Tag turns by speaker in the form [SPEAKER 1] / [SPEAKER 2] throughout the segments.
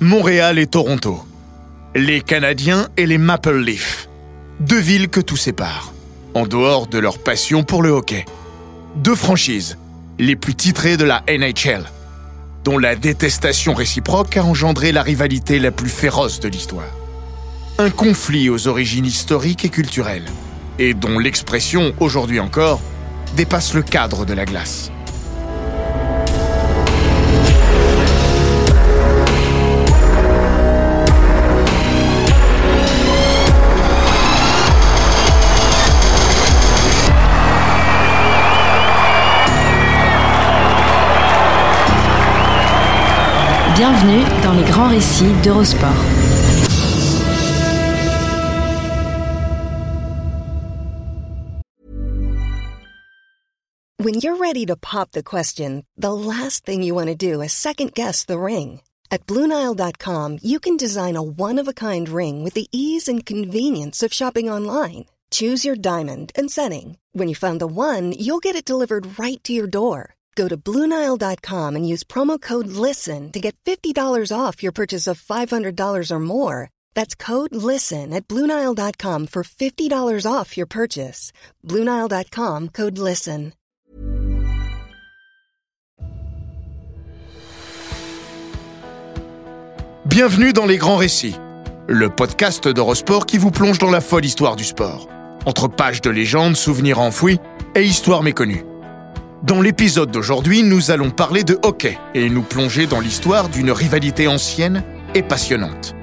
[SPEAKER 1] Montréal et Toronto. Les Canadiens et les Maple Leafs. Deux villes que tout sépare, en dehors de leur passion pour le hockey. Deux franchises, les plus titrées de la NHL, dont la détestation réciproque a engendré la rivalité la plus féroce de l'histoire. Un conflit aux origines historiques et culturelles, et dont l'expression, aujourd'hui encore, dépasse le cadre de la glace.
[SPEAKER 2] Bienvenue dans les grands récits d'Eurosport.
[SPEAKER 3] When you're ready to pop the question, the last thing you want to do is second guess the ring. At Bluenile.com, you can design a one of a kind ring with the ease and convenience of shopping online. Choose your diamond and setting. When you find the one, you'll get it delivered right to your door. Go to Bluenile.com and use promo code LISTEN to get $50 off your purchase of $500 or more. That's code LISTEN at Bluenile.com for $50 off your purchase. Bluenile.com code LISTEN.
[SPEAKER 1] Bienvenue dans Les Grands Récits, le podcast d'Eurosport qui vous plonge dans la folle histoire du sport. Entre pages de légendes, souvenirs enfouis et histoires méconnues. Dans l'épisode d'aujourd'hui, nous allons parler de hockey et nous plonger dans l'histoire d'une rivalité ancienne et passionnante.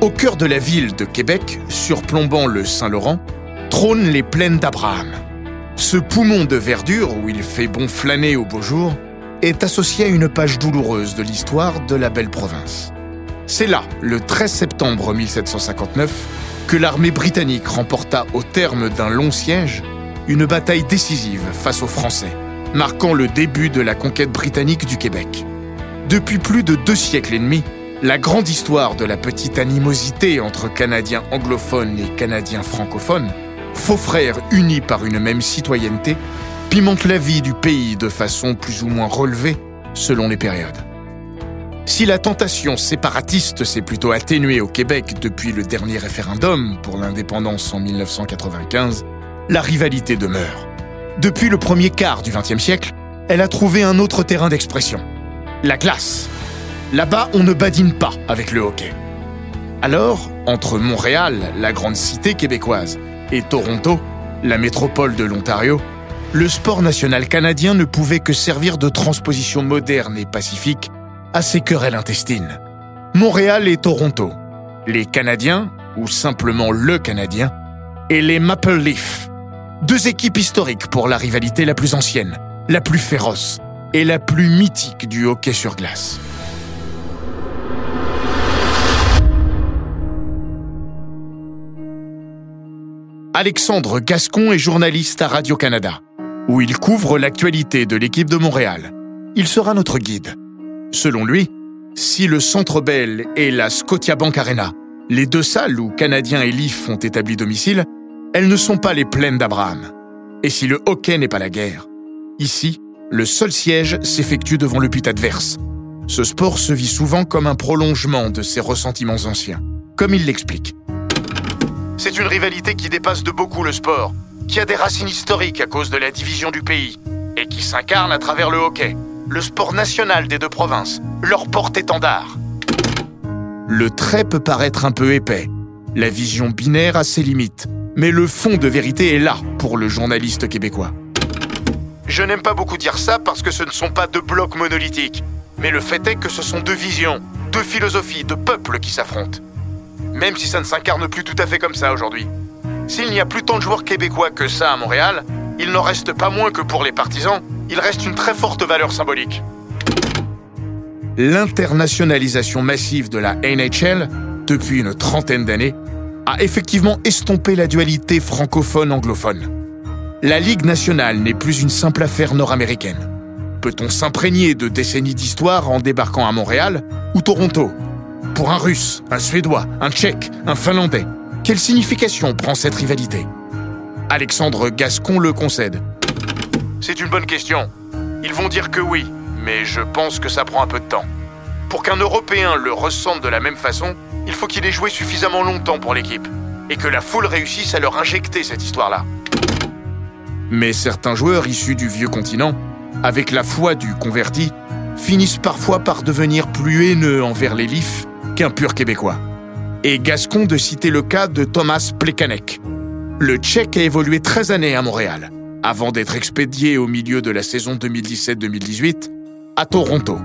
[SPEAKER 1] Au cœur de la ville de Québec, surplombant le Saint-Laurent, trônent les plaines d'Abraham. Ce poumon de verdure où il fait bon flâner au beau jour est associé à une page douloureuse de l'histoire de la belle province. C'est là, le 13 septembre 1759, que l'armée britannique remporta au terme d'un long siège une bataille décisive face aux Français marquant le début de la conquête britannique du Québec. Depuis plus de deux siècles et demi, la grande histoire de la petite animosité entre Canadiens anglophones et Canadiens francophones, faux frères unis par une même citoyenneté, pimente la vie du pays de façon plus ou moins relevée selon les périodes. Si la tentation séparatiste s'est plutôt atténuée au Québec depuis le dernier référendum pour l'indépendance en 1995, la rivalité demeure. Depuis le premier quart du XXe siècle, elle a trouvé un autre terrain d'expression. La glace. Là-bas, on ne badine pas avec le hockey. Alors, entre Montréal, la grande cité québécoise, et Toronto, la métropole de l'Ontario, le sport national canadien ne pouvait que servir de transposition moderne et pacifique à ces querelles intestines. Montréal et Toronto, les Canadiens, ou simplement le Canadien, et les Maple Leafs, deux équipes historiques pour la rivalité la plus ancienne, la plus féroce et la plus mythique du hockey sur glace. Alexandre Gascon est journaliste à Radio-Canada, où il couvre l'actualité de l'équipe de Montréal. Il sera notre guide. Selon lui, si le Centre Bell et la Scotiabank Arena, les deux salles où Canadiens et Leafs ont établi domicile, elles ne sont pas les plaines d'Abraham. Et si le hockey n'est pas la guerre, ici, le seul siège s'effectue devant le but adverse. Ce sport se vit souvent comme un prolongement de ses ressentiments anciens, comme il l'explique. C'est une rivalité qui dépasse de beaucoup le sport, qui a des racines historiques à cause de la division du pays, et qui s'incarne à travers le hockey, le sport national des deux provinces, leur porte-étendard. Le trait peut paraître un peu épais, la vision binaire a ses limites, mais le fond de vérité est là pour le journaliste québécois. Je n'aime pas beaucoup dire ça parce que ce ne sont pas deux blocs monolithiques, mais le fait est que ce sont deux visions, deux philosophies, deux peuples qui s'affrontent. Même si ça ne s'incarne plus tout à fait comme ça aujourd'hui. S'il n'y a plus tant de joueurs québécois que ça à Montréal, il n'en reste pas moins que pour les partisans, il reste une très forte valeur symbolique. L'internationalisation massive de la NHL, depuis une trentaine d'années, a effectivement estompé la dualité francophone-anglophone. La Ligue nationale n'est plus une simple affaire nord-américaine. Peut-on s'imprégner de décennies d'histoire en débarquant à Montréal ou Toronto? Pour un Russe, un Suédois, un Tchèque, un Finlandais, quelle signification prend cette rivalité? Alexandre Gascon le concède. C'est une bonne question. Ils vont dire que oui, mais je pense que ça prend un peu de temps. Pour qu'un Européen le ressente de la même façon, il faut qu'il ait joué suffisamment longtemps pour l'équipe et que la foule réussisse à leur injecter cette histoire-là. Mais certains joueurs issus du vieux continent, avec la foi du converti, finissent parfois par devenir plus haineux envers les Leafs qu'un pur Québécois. Et Gascon de citer le cas de Thomas Plekanec. Le Tchèque a évolué 13 années à Montréal, avant d'être expédié au milieu de la saison 2017-2018 à Toronto.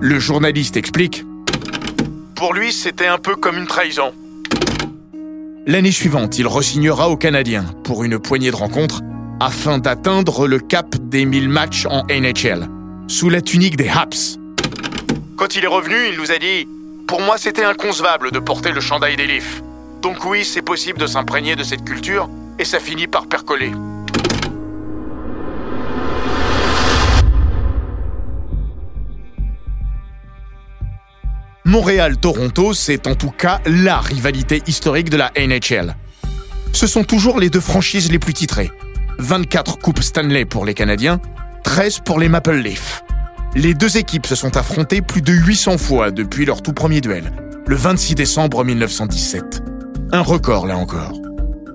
[SPEAKER 1] Le journaliste explique Pour lui, c'était un peu comme une trahison. L'année suivante, il resignera aux Canadiens pour une poignée de rencontres afin d'atteindre le cap des 1000 matchs en NHL, sous la tunique des Haps. Quand il est revenu, il nous a dit Pour moi, c'était inconcevable de porter le chandail des Leafs. Donc oui, c'est possible de s'imprégner de cette culture, et ça finit par percoler. Montréal-Toronto, c'est en tout cas la rivalité historique de la NHL. Ce sont toujours les deux franchises les plus titrées. 24 coupes Stanley pour les Canadiens, 13 pour les Maple Leafs. Les deux équipes se sont affrontées plus de 800 fois depuis leur tout premier duel, le 26 décembre 1917. Un record là encore.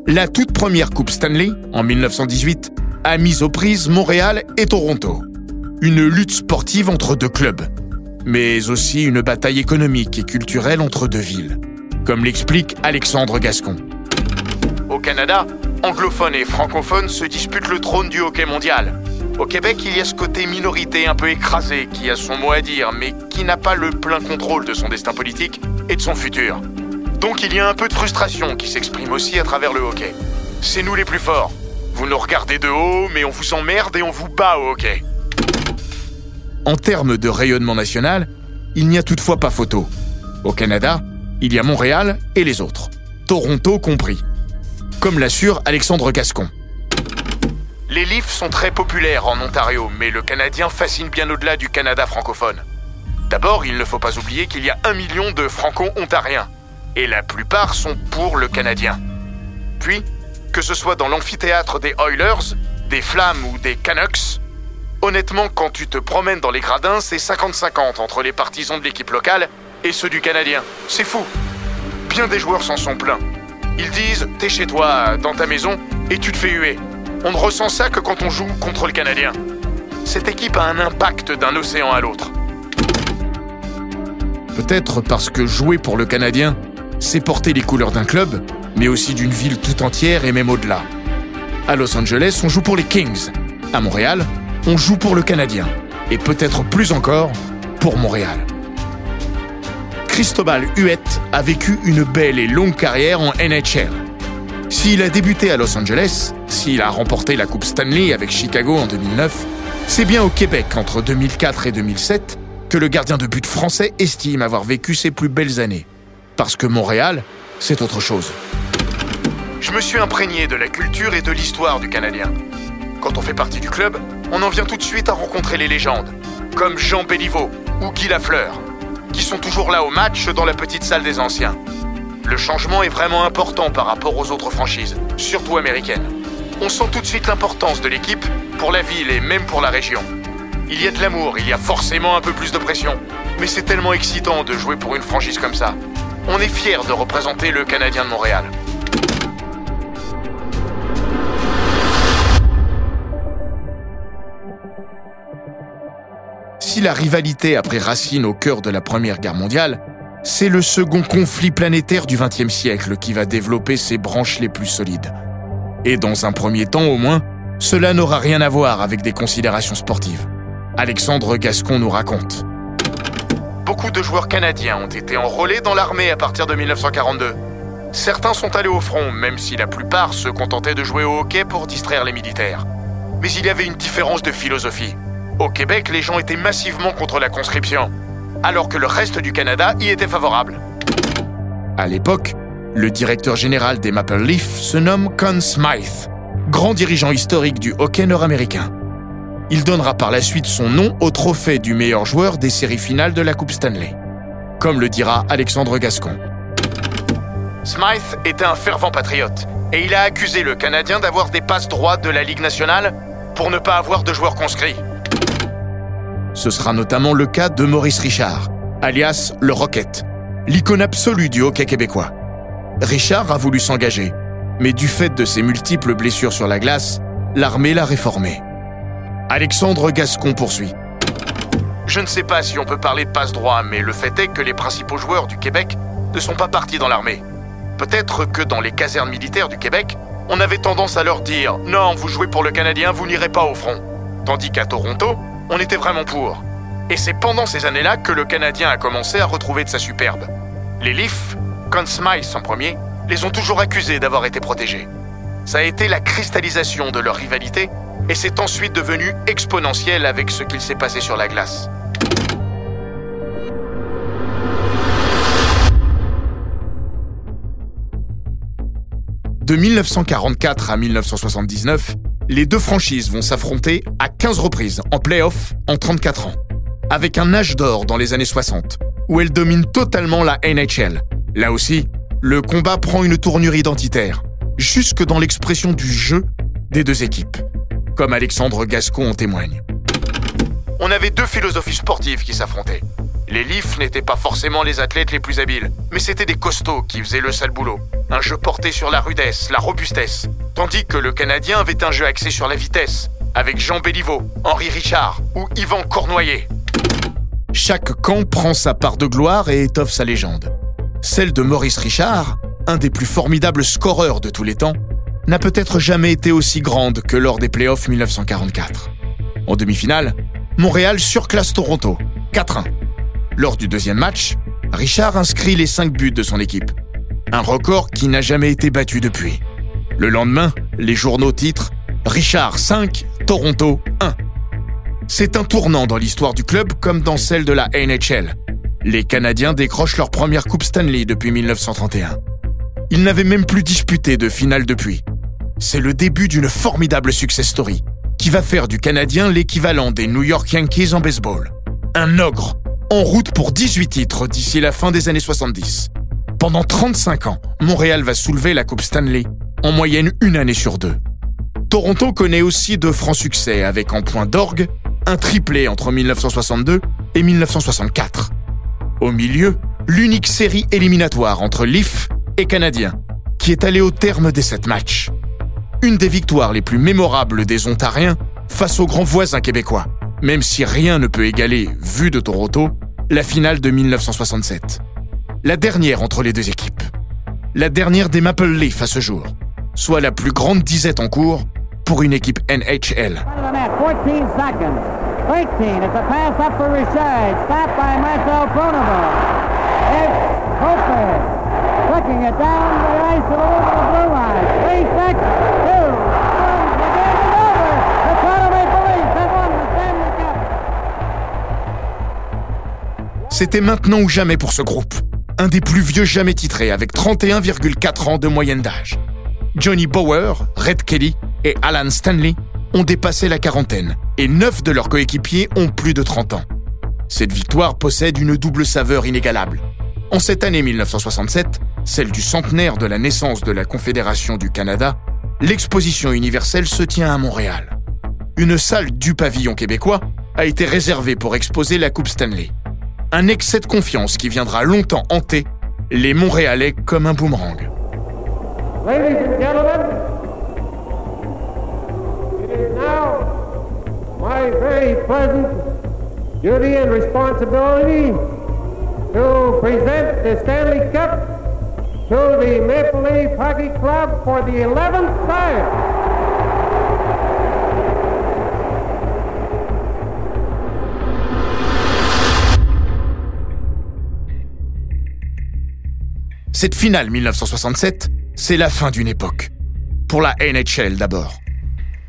[SPEAKER 1] La toute première coupe Stanley, en 1918, a mis aux prises Montréal et Toronto. Une lutte sportive entre deux clubs, mais aussi une bataille économique et culturelle entre deux villes, comme l'explique Alexandre Gascon. Au Canada, anglophones et francophones se disputent le trône du hockey mondial. Au Québec, il y a ce côté minorité un peu écrasé qui a son mot à dire, mais qui n'a pas le plein contrôle de son destin politique et de son futur. Donc il y a un peu de frustration qui s'exprime aussi à travers le hockey. C'est nous les plus forts. Vous nous regardez de haut, mais on vous emmerde et on vous bat au hockey. En termes de rayonnement national, il n'y a toutefois pas photo. Au Canada, il y a Montréal et les autres, Toronto compris. Comme l'assure Alexandre Gascon. Les Leafs sont très populaires en Ontario, mais le Canadien fascine bien au-delà du Canada francophone. D'abord, il ne faut pas oublier qu'il y a un million de franco-ontariens, et la plupart sont pour le Canadien. Puis, que ce soit dans l'amphithéâtre des Oilers, des Flammes ou des Canucks, Honnêtement, quand tu te promènes dans les gradins, c'est 50-50 entre les partisans de l'équipe locale et ceux du Canadien. C'est fou. Bien des joueurs s'en sont plaints. Ils disent T'es chez toi, dans ta maison, et tu te fais huer. On ne ressent ça que quand on joue contre le Canadien. Cette équipe a un impact d'un océan à l'autre. Peut-être parce que jouer pour le Canadien, c'est porter les couleurs d'un club, mais aussi d'une ville tout entière et même au-delà. À Los Angeles, on joue pour les Kings. À Montréal, on joue pour le Canadien. Et peut-être plus encore, pour Montréal. Cristobal Huette a vécu une belle et longue carrière en NHL. S'il a débuté à Los Angeles, s'il a remporté la Coupe Stanley avec Chicago en 2009, c'est bien au Québec entre 2004 et 2007 que le gardien de but français estime avoir vécu ses plus belles années. Parce que Montréal, c'est autre chose. Je me suis imprégné de la culture et de l'histoire du Canadien. Quand on fait partie du club, on en vient tout de suite à rencontrer les légendes, comme Jean Béliveau ou Guy Lafleur, qui sont toujours là au match dans la petite salle des anciens. Le changement est vraiment important par rapport aux autres franchises, surtout américaines. On sent tout de suite l'importance de l'équipe pour la ville et même pour la région. Il y a de l'amour, il y a forcément un peu plus de pression, mais c'est tellement excitant de jouer pour une franchise comme ça. On est fiers de représenter le Canadien de Montréal. Si la rivalité a pris racine au cœur de la Première Guerre mondiale, c'est le second conflit planétaire du XXe siècle qui va développer ses branches les plus solides. Et dans un premier temps au moins, cela n'aura rien à voir avec des considérations sportives. Alexandre Gascon nous raconte. Beaucoup de joueurs canadiens ont été enrôlés dans l'armée à partir de 1942. Certains sont allés au front, même si la plupart se contentaient de jouer au hockey pour distraire les militaires. Mais il y avait une différence de philosophie. Au Québec, les gens étaient massivement contre la conscription, alors que le reste du Canada y était favorable. À l'époque, le directeur général des Maple Leafs se nomme Conn Smythe, grand dirigeant historique du hockey nord-américain. Il donnera par la suite son nom au trophée du meilleur joueur des séries finales de la Coupe Stanley, comme le dira Alexandre Gascon. Smythe était un fervent patriote et il a accusé le Canadien d'avoir des passes droites de la Ligue nationale pour ne pas avoir de joueurs conscrits. Ce sera notamment le cas de Maurice Richard, alias le Rocket, l'icône absolue du hockey québécois. Richard a voulu s'engager, mais du fait de ses multiples blessures sur la glace, l'armée l'a réformé. Alexandre Gascon poursuit. Je ne sais pas si on peut parler de passe-droit, mais le fait est que les principaux joueurs du Québec ne sont pas partis dans l'armée. Peut-être que dans les casernes militaires du Québec, on avait tendance à leur dire Non, vous jouez pour le Canadien, vous n'irez pas au front. Tandis qu'à Toronto, on était vraiment pour. Et c'est pendant ces années-là que le Canadien a commencé à retrouver de sa superbe. Les Leafs, Conn Smythe en premier, les ont toujours accusés d'avoir été protégés. Ça a été la cristallisation de leur rivalité et c'est ensuite devenu exponentiel avec ce qu'il s'est passé sur la glace. De 1944 à 1979, les deux franchises vont s'affronter à 15 reprises en playoff en 34 ans, avec un âge d'or dans les années 60, où elles dominent totalement la NHL. Là aussi, le combat prend une tournure identitaire, jusque dans l'expression du jeu des deux équipes, comme Alexandre Gascon en témoigne. On avait deux philosophies sportives qui s'affrontaient. Les Leafs n'étaient pas forcément les athlètes les plus habiles, mais c'étaient des costauds qui faisaient le sale boulot. Un jeu porté sur la rudesse, la robustesse. Tandis que le Canadien avait un jeu axé sur la vitesse, avec Jean Béliveau, Henri Richard ou Yvan Cornoyer. Chaque camp prend sa part de gloire et étoffe sa légende. Celle de Maurice Richard, un des plus formidables scoreurs de tous les temps, n'a peut-être jamais été aussi grande que lors des playoffs 1944. En demi-finale, Montréal surclasse Toronto, 4-1. Lors du deuxième match, Richard inscrit les 5 buts de son équipe. Un record qui n'a jamais été battu depuis. Le lendemain, les journaux titrent Richard 5, Toronto 1. C'est un tournant dans l'histoire du club comme dans celle de la NHL. Les Canadiens décrochent leur première Coupe Stanley depuis 1931. Ils n'avaient même plus disputé de finale depuis. C'est le début d'une formidable success story qui va faire du Canadien l'équivalent des New York Yankees en baseball. Un ogre en route pour 18 titres d'ici la fin des années 70. Pendant 35 ans, Montréal va soulever la Coupe Stanley, en moyenne une année sur deux. Toronto connaît aussi de francs succès avec en point d'orgue un triplé entre 1962 et 1964. Au milieu, l'unique série éliminatoire entre Leaf et Canadiens, qui est allée au terme des sept matchs. Une des victoires les plus mémorables des Ontariens face aux grands voisins québécois, même si rien ne peut égaler, vu de Toronto, la finale de 1967. La dernière entre les deux équipes. La dernière des Maple Leafs à ce jour, soit la plus grande disette en cours pour une équipe NHL. C'était maintenant ou jamais pour ce groupe. Un des plus vieux jamais titrés avec 31,4 ans de moyenne d'âge. Johnny Bower, Red Kelly et Alan Stanley ont dépassé la quarantaine et neuf de leurs coéquipiers ont plus de 30 ans. Cette victoire possède une double saveur inégalable. En cette année 1967, celle du centenaire de la naissance de la Confédération du Canada, l'exposition universelle se tient à Montréal. Une salle du pavillon québécois a été réservée pour exposer la Coupe Stanley un excès de confiance qui viendra longtemps hanter les Montréalais comme un boomerang. My very pleasant duty and responsibility to present the Stanley Cup to the Maple Leaf Hockey Club for the 11th time. Cette finale 1967, c'est la fin d'une époque. Pour la NHL d'abord.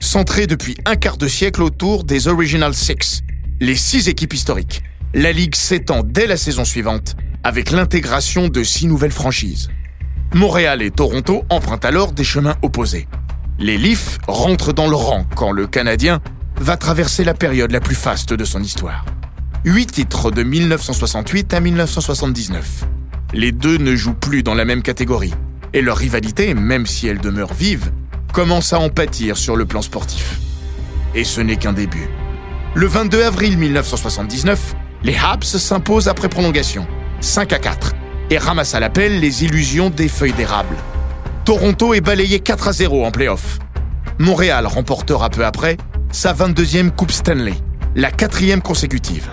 [SPEAKER 1] Centrée depuis un quart de siècle autour des Original Six, les six équipes historiques, la Ligue s'étend dès la saison suivante avec l'intégration de six nouvelles franchises. Montréal et Toronto empruntent alors des chemins opposés. Les Leafs rentrent dans le rang quand le Canadien va traverser la période la plus faste de son histoire. Huit titres de 1968 à 1979 les deux ne jouent plus dans la même catégorie, et leur rivalité, même si elle demeure vive, commence à en pâtir sur le plan sportif. Et ce n'est qu'un début. Le 22 avril 1979, Les Habs s'imposent après prolongation, 5 à 4, et ramassent à l'appel les illusions des feuilles d'érable. Toronto est balayé 4 à 0 en playoff. Montréal remportera peu après sa 22e Coupe Stanley, la quatrième consécutive.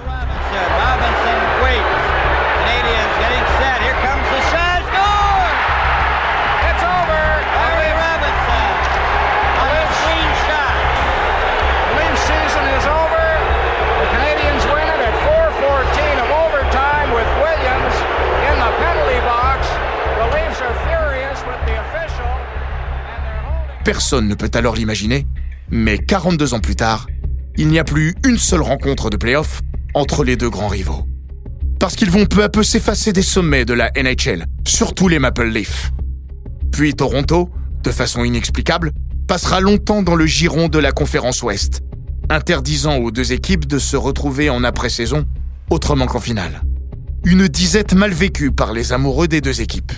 [SPEAKER 1] Personne ne peut alors l'imaginer, mais 42 ans plus tard, il n'y a plus une seule rencontre de playoff entre les deux grands rivaux. Parce qu'ils vont peu à peu s'effacer des sommets de la NHL, surtout les Maple Leafs. Puis Toronto, de façon inexplicable, passera longtemps dans le giron de la conférence Ouest, interdisant aux deux équipes de se retrouver en après-saison autrement qu'en finale. Une disette mal vécue par les amoureux des deux équipes.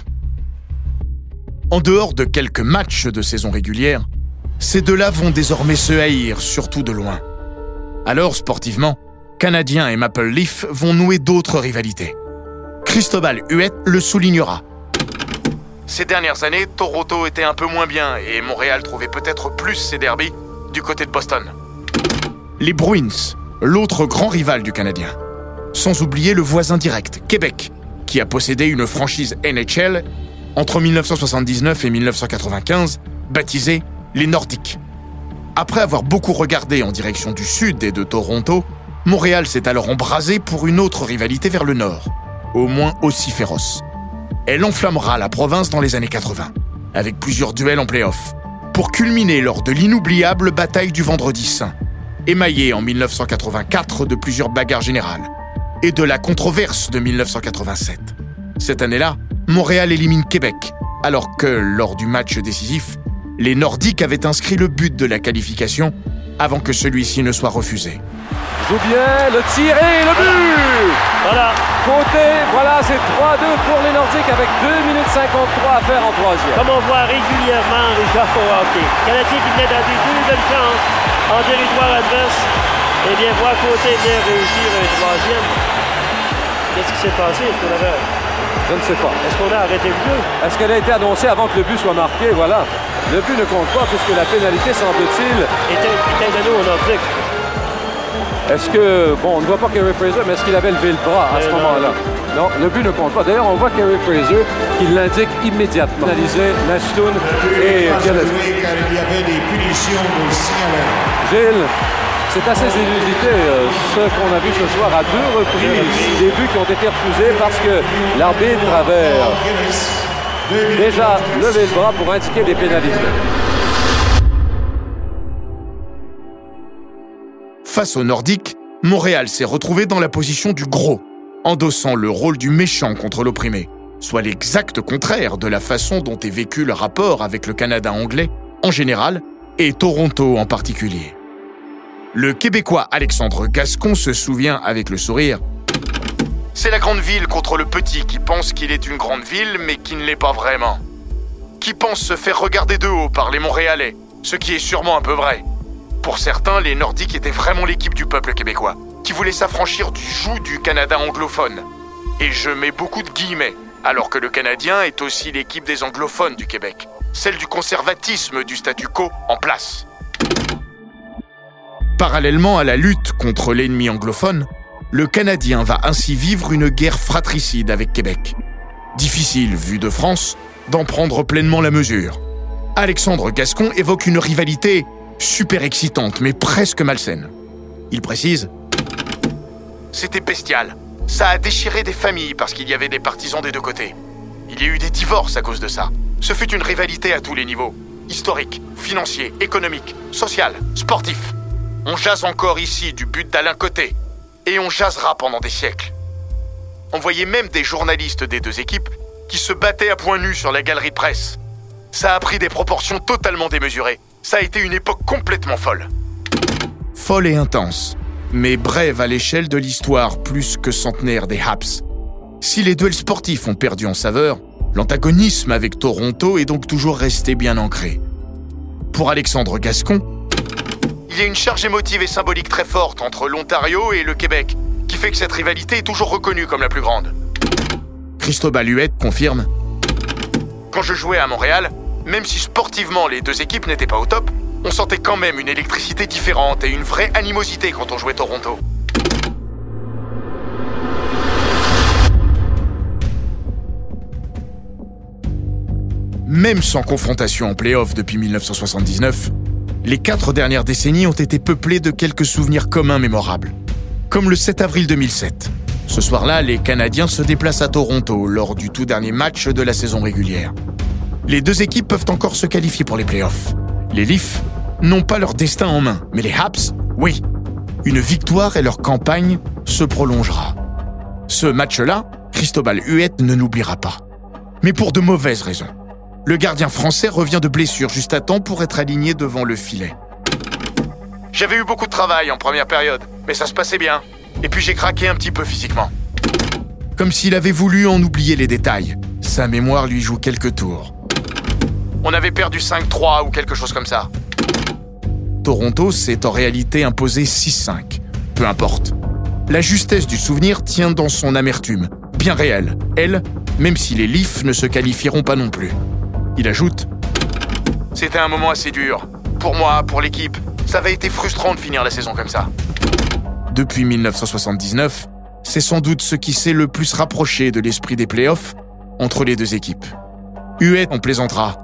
[SPEAKER 1] En dehors de quelques matchs de saison régulière, ces deux-là vont désormais se haïr, surtout de loin. Alors, sportivement, Canadiens et Maple Leaf vont nouer d'autres rivalités. Cristobal Huet le soulignera. Ces dernières années, Toronto était un peu moins bien et Montréal trouvait peut-être plus ses derbies du côté de Boston. Les Bruins, l'autre grand rival du Canadien. Sans oublier le voisin direct, Québec, qui a possédé une franchise NHL entre 1979 et 1995, baptisée les Nordiques. Après avoir beaucoup regardé en direction du sud et de Toronto, Montréal s'est alors embrasé pour une autre rivalité vers le nord, au moins aussi féroce. Elle enflammera la province dans les années 80, avec plusieurs duels en play-off, pour culminer lors de l'inoubliable bataille du Vendredi Saint, émaillée en 1984 de plusieurs bagarres générales, et de la controverse de 1987. Cette année-là, Montréal élimine Québec, alors que, lors du match décisif, les Nordiques avaient inscrit le but de la qualification avant que celui-ci ne soit refusé.
[SPEAKER 4] Joue bien, le tir et le but Voilà. Côté, voilà, c'est 3-2 pour les Nordiques avec 2 minutes 53 à faire en troisième.
[SPEAKER 5] Comme on voit régulièrement les joueurs au hockey. Canadien qui venait d'avoir deux nouvelles chances en territoire adverse. Et eh bien, voir Côté venir réussir un troisième. Qu'est-ce qui s'est passé? Est-ce qu'on avait...
[SPEAKER 4] Je ne sais pas.
[SPEAKER 5] Est-ce qu'on a arrêté le jeu?
[SPEAKER 4] Est-ce qu'elle a été annoncée avant que le but soit marqué? Voilà. Le but ne compte pas puisque la pénalité, semble-t-il...
[SPEAKER 5] Était, était donnée au Nordique.
[SPEAKER 4] Est-ce que, bon, on ne voit pas Kerry Fraser, mais est-ce qu'il avait levé le bras à ce moment-là? Non, le but ne compte pas. D'ailleurs, on voit Kerry Fraser qui l'indique immédiatement. Analysé Nashtoon et...
[SPEAKER 6] Il y avait des punitions aussi à
[SPEAKER 4] Gilles, c'est assez inusité euh, ce qu'on a vu ce soir à deux reprises. Des buts qui ont été refusés parce que l'arbitre avait déjà levé le bras pour indiquer des pénalités.
[SPEAKER 1] Face aux Nordiques, Montréal s'est retrouvé dans la position du gros, endossant le rôle du méchant contre l'opprimé, soit l'exact contraire de la façon dont est vécu le rapport avec le Canada anglais en général et Toronto en particulier. Le Québécois Alexandre Gascon se souvient avec le sourire. C'est la grande ville contre le petit qui pense qu'il est une grande ville mais qui ne l'est pas vraiment. Qui pense se faire regarder de haut par les Montréalais, ce qui est sûrement un peu vrai. Pour certains, les Nordiques étaient vraiment l'équipe du peuple québécois, qui voulait s'affranchir du joug du Canada anglophone. Et je mets beaucoup de guillemets, alors que le Canadien est aussi l'équipe des anglophones du Québec, celle du conservatisme du statu quo en place. Parallèlement à la lutte contre l'ennemi anglophone, le Canadien va ainsi vivre une guerre fratricide avec Québec. Difficile, vu de France, d'en prendre pleinement la mesure. Alexandre Gascon évoque une rivalité super excitante, mais presque malsaine. Il précise C'était bestial. Ça a déchiré des familles parce qu'il y avait des partisans des deux côtés. Il y a eu des divorces à cause de ça. Ce fut une rivalité à tous les niveaux historique, financier, économique, social, sportif. On jase encore ici du but d'Alain Côté. Et on jasera pendant des siècles. On voyait même des journalistes des deux équipes qui se battaient à point nu sur la galerie presse. Ça a pris des proportions totalement démesurées. Ça a été une époque complètement folle. Folle et intense, mais brève à l'échelle de l'histoire plus que centenaire des Haps. Si les duels sportifs ont perdu en saveur, l'antagonisme avec Toronto est donc toujours resté bien ancré. Pour Alexandre Gascon, il y a une charge émotive et symbolique très forte entre l'Ontario et le Québec, qui fait que cette rivalité est toujours reconnue comme la plus grande. Cristobal Huette confirme Quand je jouais à Montréal, même si sportivement les deux équipes n'étaient pas au top, on sentait quand même une électricité différente et une vraie animosité quand on jouait Toronto. Même sans confrontation en play-off depuis 1979, les quatre dernières décennies ont été peuplées de quelques souvenirs communs mémorables. Comme le 7 avril 2007. Ce soir-là, les Canadiens se déplacent à Toronto lors du tout dernier match de la saison régulière. Les deux équipes peuvent encore se qualifier pour les playoffs. Les Leafs n'ont pas leur destin en main, mais les Habs, oui. Une victoire et leur campagne se prolongera. Ce match-là, Cristobal Huette ne n'oubliera pas. Mais pour de mauvaises raisons. Le gardien français revient de blessure juste à temps pour être aligné devant le filet. J'avais eu beaucoup de travail en première période, mais ça se passait bien. Et puis j'ai craqué un petit peu physiquement. Comme s'il avait voulu en oublier les détails. Sa mémoire lui joue quelques tours. On avait perdu 5-3 ou quelque chose comme ça. Toronto s'est en réalité imposé 6-5. Peu importe. La justesse du souvenir tient dans son amertume, bien réelle, elle, même si les Leafs ne se qualifieront pas non plus. Il ajoute C'était un moment assez dur. Pour moi, pour l'équipe, ça avait été frustrant de finir la saison comme ça. Depuis 1979, c'est sans doute ce qui s'est le plus rapproché de l'esprit des playoffs entre les deux équipes. Huet en plaisantera.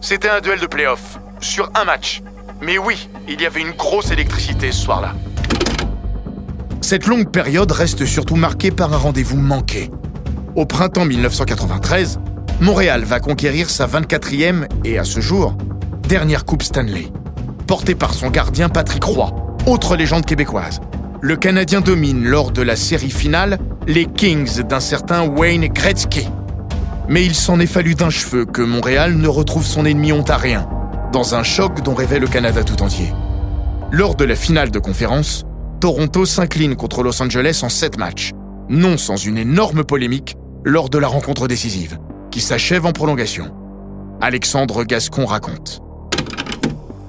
[SPEAKER 1] C'était un duel de playoffs, sur un match. Mais oui, il y avait une grosse électricité ce soir-là. Cette longue période reste surtout marquée par un rendez-vous manqué. Au printemps 1993, Montréal va conquérir sa 24e et à ce jour, dernière Coupe Stanley. Portée par son gardien Patrick Roy, autre légende québécoise. Le Canadien domine lors de la série finale les Kings d'un certain Wayne Gretzky. Mais il s'en est fallu d'un cheveu que Montréal ne retrouve son ennemi ontarien, dans un choc dont rêvait le Canada tout entier. Lors de la finale de conférence, Toronto s'incline contre Los Angeles en 7 matchs, non sans une énorme polémique lors de la rencontre décisive qui s'achève en prolongation. Alexandre Gascon raconte.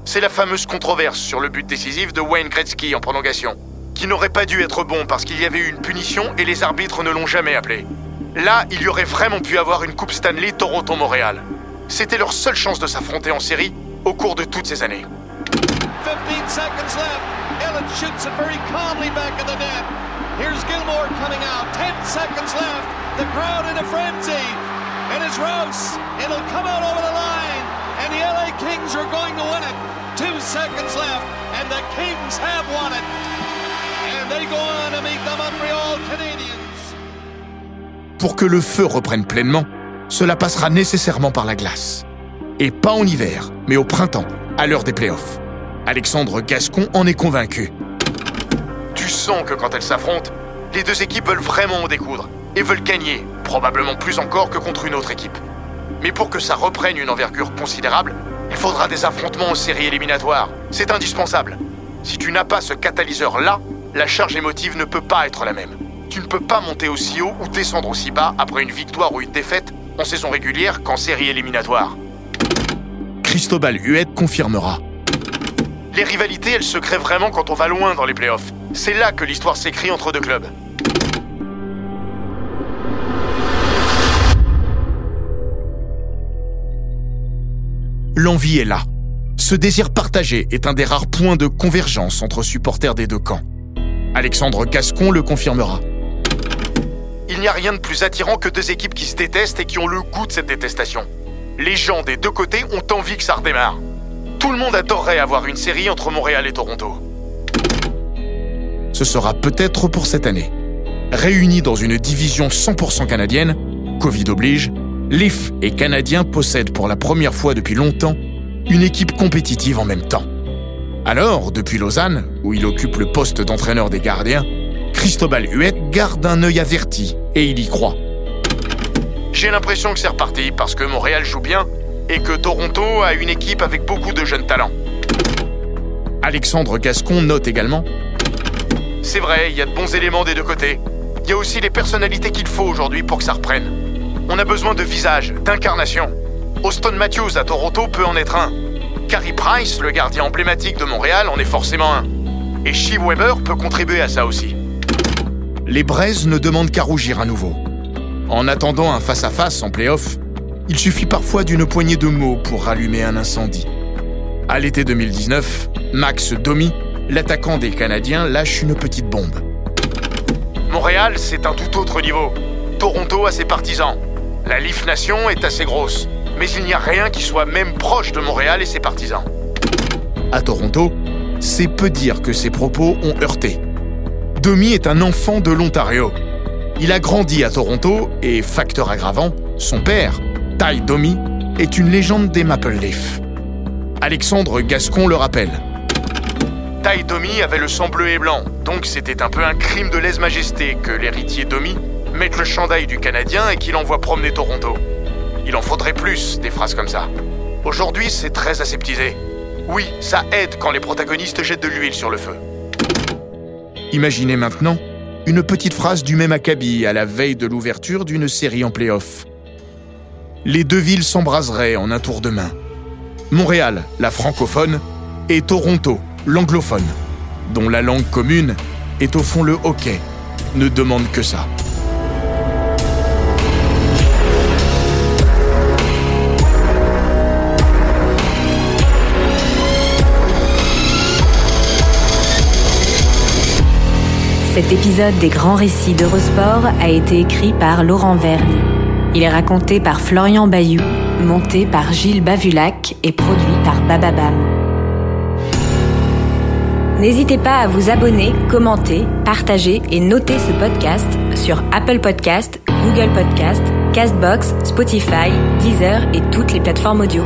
[SPEAKER 1] C'est la fameuse controverse sur le but décisif de Wayne Gretzky en prolongation, qui n'aurait pas dû être bon parce qu'il y avait eu une punition et les arbitres ne l'ont jamais appelé. Là, il y aurait vraiment pu avoir une Coupe Stanley Toronto-Montréal. C'était leur seule chance de s'affronter en série au cours de toutes ces années. 15 seconds left. Ellen shoots it very calmly back in the net. Here's Gilmore coming out. 10 seconds left. The crowd in a frenzy. It's Rouse. It'll come out over the line. And the LA Kings are going to win it. Two seconds left. And the Kings have won it. And they go on to meet the Montreal Canadiens. Pour que le feu reprenne pleinement, cela passera nécessairement par la glace. Et pas en hiver, mais au printemps, à l'heure des playoffs. Alexandre Gascon en est convaincu. Tu sens que quand elles s'affrontent, les deux équipes veulent vraiment en découdre et veulent gagner, probablement plus encore que contre une autre équipe. Mais pour que ça reprenne une envergure considérable, il faudra des affrontements en série éliminatoire. C'est indispensable. Si tu n'as pas ce catalyseur-là, la charge émotive ne peut pas être la même. Tu ne peux pas monter aussi haut ou descendre aussi bas après une victoire ou une défaite en saison régulière qu'en série éliminatoire. Cristobal Huet confirmera. Les rivalités, elles se créent vraiment quand on va loin dans les playoffs. C'est là que l'histoire s'écrit entre deux clubs. L'envie est là. Ce désir partagé est un des rares points de convergence entre supporters des deux camps. Alexandre Gascon le confirmera. Il n'y a rien de plus attirant que deux équipes qui se détestent et qui ont le goût de cette détestation. Les gens des deux côtés ont envie que ça redémarre. Tout le monde adorerait avoir une série entre Montréal et Toronto. Ce sera peut-être pour cette année. Réunis dans une division 100% canadienne, Covid oblige, Leaf et Canadiens possèdent pour la première fois depuis longtemps une équipe compétitive en même temps. Alors, depuis Lausanne, où il occupe le poste d'entraîneur des gardiens, Cristobal Huet garde un œil averti et il y croit. J'ai l'impression que c'est reparti parce que Montréal joue bien et que Toronto a une équipe avec beaucoup de jeunes talents. Alexandre Gascon note également C'est vrai, il y a de bons éléments des deux côtés. Il y a aussi les personnalités qu'il faut aujourd'hui pour que ça reprenne. On a besoin de visage, d'incarnation. Austin Matthews à Toronto peut en être un. Carey Price, le gardien emblématique de Montréal, en est forcément un. Et Shea Weber peut contribuer à ça aussi. les Braises ne demandent qu'à rougir à nouveau. En attendant un face-à-face en play-off, il suffit parfois d'une poignée de mots pour rallumer un incendie. À l'été 2019, Max Domi, l'attaquant des Canadiens, lâche une petite bombe. Montréal, c'est un tout autre niveau. Toronto a ses partisans. La Leaf Nation est assez grosse, mais il n'y a rien qui soit même proche de Montréal et ses partisans. À Toronto, c'est peu dire que ses propos ont heurté. Domi est un enfant de l'Ontario. Il a grandi à Toronto et, facteur aggravant, son père, Ty Domi, est une légende des Maple Leafs. Alexandre Gascon le rappelle. Ty Domi avait le sang bleu et blanc, donc c'était un peu un crime de lèse-majesté que l'héritier Domi mette le chandail du Canadien et qu'il envoie promener Toronto. Il en faudrait plus, des phrases comme ça. Aujourd'hui, c'est très aseptisé. Oui, ça aide quand les protagonistes jettent de l'huile sur le feu. Imaginez maintenant une petite phrase du même acabit à la veille de l'ouverture d'une série en play-off. Les deux villes s'embraseraient en un tour de main. Montréal, la francophone, et Toronto, l'anglophone, dont la langue commune est au fond le hockey, ne demande que ça.
[SPEAKER 2] Cet épisode des grands récits d'Eurosport a été écrit par Laurent Vergne. Il est raconté par Florian Bayou, monté par Gilles Bavulac et produit par Bababam. N'hésitez pas à vous abonner, commenter, partager et noter ce podcast sur Apple Podcast, Google Podcast, Castbox, Spotify, Deezer et toutes les plateformes audio.